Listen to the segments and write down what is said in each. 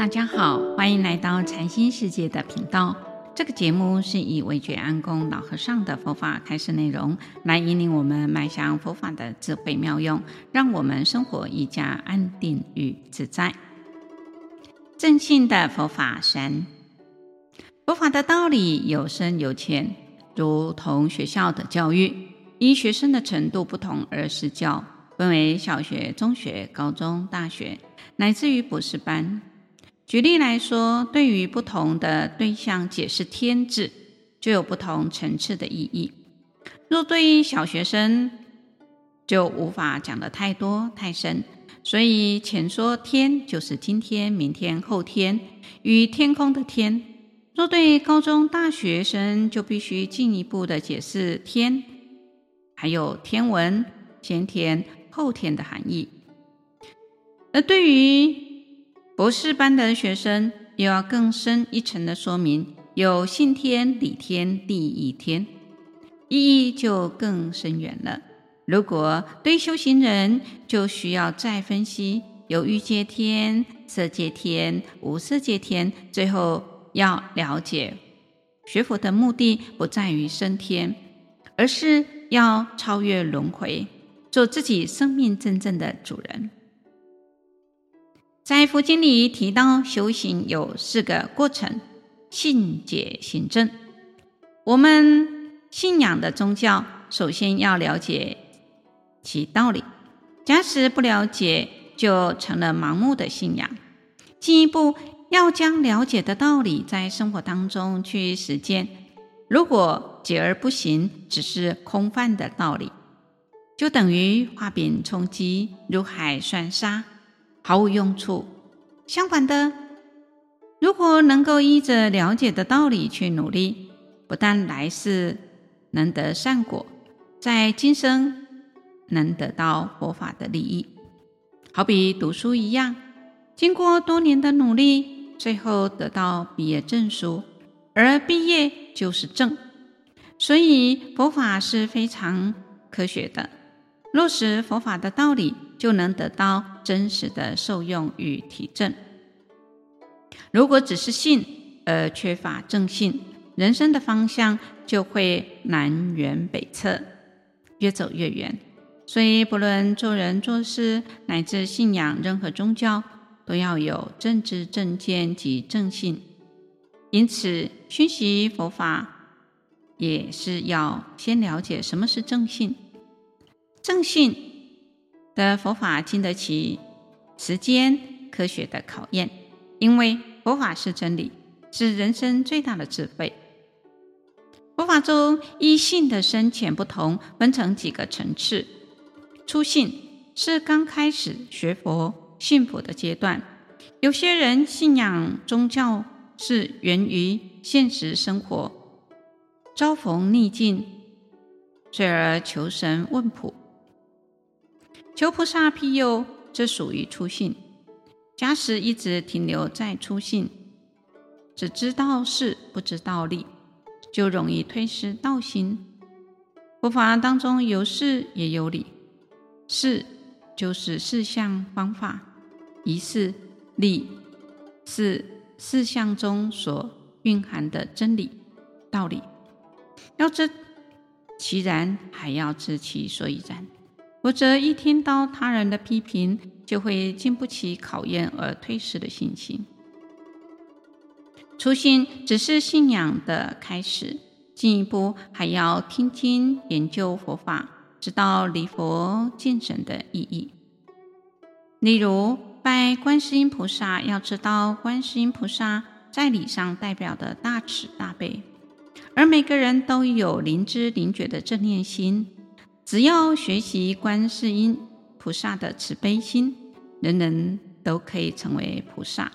大家好，欢迎来到禅心世界的频道。这个节目是以惟觉安公老和尚的佛法开示内容，来引领我们迈向佛法的智慧妙用，让我们生活愈加安定与自在。正信的佛法三，佛法的道理有深有浅，如同学校的教育，依学生的程度不同而施教，分为小学、中学、高中、大学，乃至于博士班。举例来说，对于不同的对象解释天字，就有不同层次的意义。若对于小学生，就无法讲得太多太深，所以浅说天就是今天、明天、后天与天空的天。若对高中大学生，就必须进一步的解释天，还有天文、先天、后天的含义。而对于博士班的学生又要更深一层的说明，有信天、理天、地义天，意义就更深远了。如果对修行人，就需要再分析有欲界天、色界天、无色界天，最后要了解学佛的目的不在于升天，而是要超越轮回，做自己生命真正的主人。在佛经里提到，修行有四个过程：信解行证。我们信仰的宗教，首先要了解其道理。假使不了解，就成了盲目的信仰。进一步要将了解的道理在生活当中去实践。如果解而不行，只是空泛的道理，就等于画饼充饥，如海算沙。毫无用处。相反的，如果能够依着了解的道理去努力，不但来世能得善果，在今生能得到佛法的利益。好比读书一样，经过多年的努力，最后得到毕业证书，而毕业就是证。所以佛法是非常科学的，落实佛法的道理。就能得到真实的受用与体证。如果只是信而缺乏正信，人生的方向就会南辕北辙，越走越远。所以，不论做人做事，乃至信仰任何宗教，都要有正知正见及正信。因此，熏习佛法也是要先了解什么是正信。正信。的佛法经得起时间科学的考验，因为佛法是真理，是人生最大的智慧。佛法中依信的深浅不同，分成几个层次。初信是刚开始学佛信佛的阶段，有些人信仰宗教是源于现实生活，遭逢逆境，遂而求神问卜。求菩萨庇佑，这属于初信。假使一直停留在初信，只知道事不知道理，就容易退失道心。佛法当中有事也有理，事就是事项方法，仪式理是事项中所蕴含的真理道理。要知其然，还要知其所以然。否则，一听到他人的批评，就会经不起考验而退失的信心。初心只是信仰的开始，进一步还要听经研究佛法，知道礼佛敬神的意义。例如，拜观世音菩萨，要知道观世音菩萨在礼上代表的大慈大悲，而每个人都有灵知灵觉的正念心。只要学习观世音菩萨的慈悲心，人人都可以成为菩萨。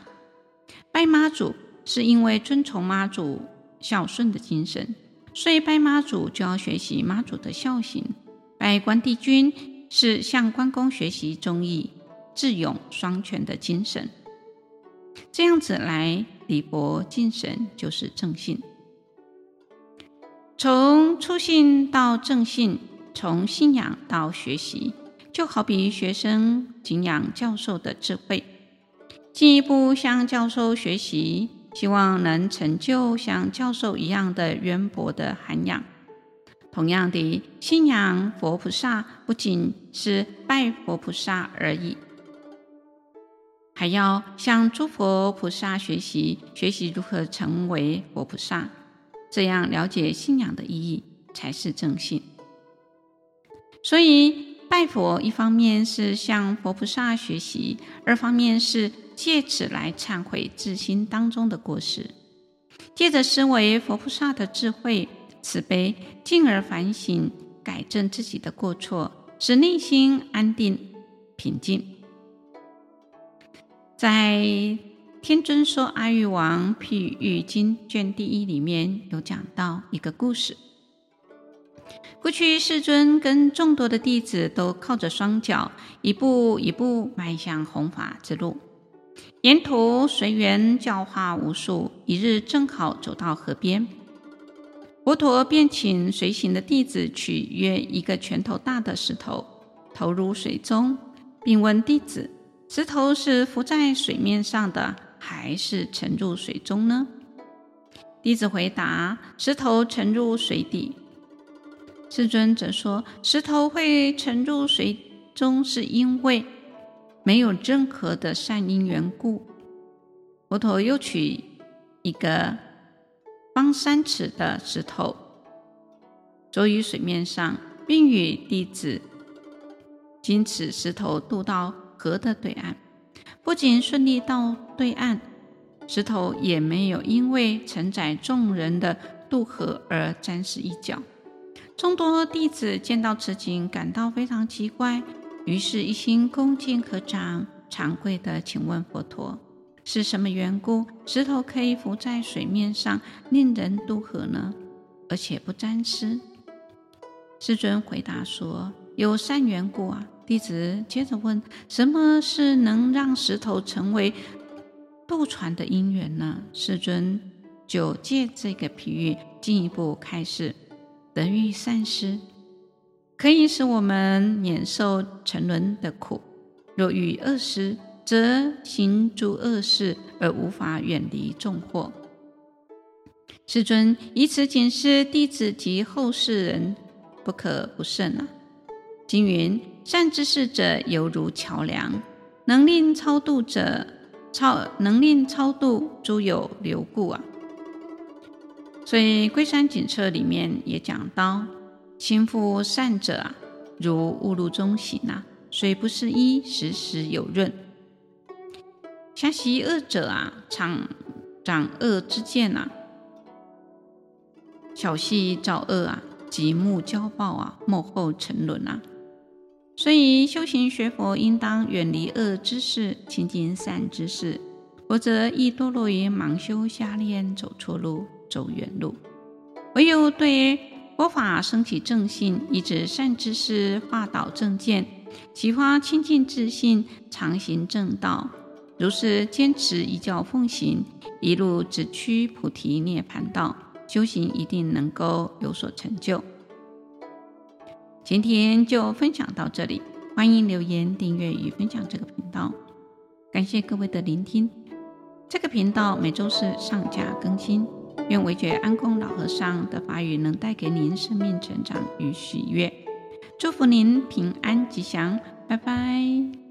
拜妈祖是因为遵从妈祖孝顺的精神，所以拜妈祖就要学习妈祖的孝行。拜关帝君是向关公学习忠义、智勇双全的精神。这样子来礼佛敬神，就是正信。从初信到正信。从信仰到学习，就好比学生敬仰教授的智慧。进一步向教授学习，希望能成就像教授一样的渊博的涵养。同样的，信仰佛菩萨不仅是拜佛菩萨而已，还要向诸佛菩萨学习，学习如何成为佛菩萨，这样了解信仰的意义才是正信。所以，拜佛一方面是向佛菩萨学习，二方面是借此来忏悔自心当中的过失，借着思维佛菩萨的智慧。慈悲，进而反省、改正自己的过错，使内心安定平静。在《天尊说阿育王譬喻经》卷第一里面有讲到一个故事：过去世尊跟众多的弟子都靠着双脚，一步一步迈向弘法之路，沿途随缘教化无数。一日正好走到河边。佛陀便请随行的弟子取约一个拳头大的石头，投入水中，并问弟子：“石头是浮在水面上的，还是沉入水中呢？”弟子回答：“石头沉入水底。”世尊则说：“石头会沉入水中，是因为没有任何的善因缘故。”佛陀又取一个。方三尺的石头，着于水面上，并与弟子经此石头渡到河的对岸。不仅顺利到对岸，石头也没有因为承载众人的渡河而沾湿一角。众多弟子见到此景，感到非常奇怪，于是一心恭敬合掌，长跪地请问佛陀。是什么缘故，石头可以浮在水面上，令人渡河呢？而且不沾湿？世尊回答说：“有善缘故啊。”弟子接着问：“什么是能让石头成为渡船的因缘呢？”世尊就借这个譬喻进一步开示：人遇善师，可以使我们免受沉沦的苦；若遇恶师，则行诸恶事而无法远离众祸。世尊以此警示弟子及后世人，不可不慎啊！经云：善知识者犹如桥梁，能令超度者超能令超度诸有流故啊！所以《龟山警策》里面也讲到：亲附善者啊，如雾露中行啊，虽不是衣，时时有润。遐习恶者啊，常长恶之见啊，巧系造恶啊，极目骄暴啊，幕后沉沦啊。所以修行学佛，应当远离恶之事，亲近善之事，否则易堕落于盲修瞎练，走错路，走远路。唯有对佛法生起正信，依止善知识，化导正见，启发清净自信，常行正道。如是坚持依教奉行，一路直趋菩提涅槃道，修行一定能够有所成就。今天就分享到这里，欢迎留言、订阅与分享这个频道。感谢各位的聆听。这个频道每周四上架更新。愿惟觉安公老和尚的法语能带给您生命成长与喜悦。祝福您平安吉祥，拜拜。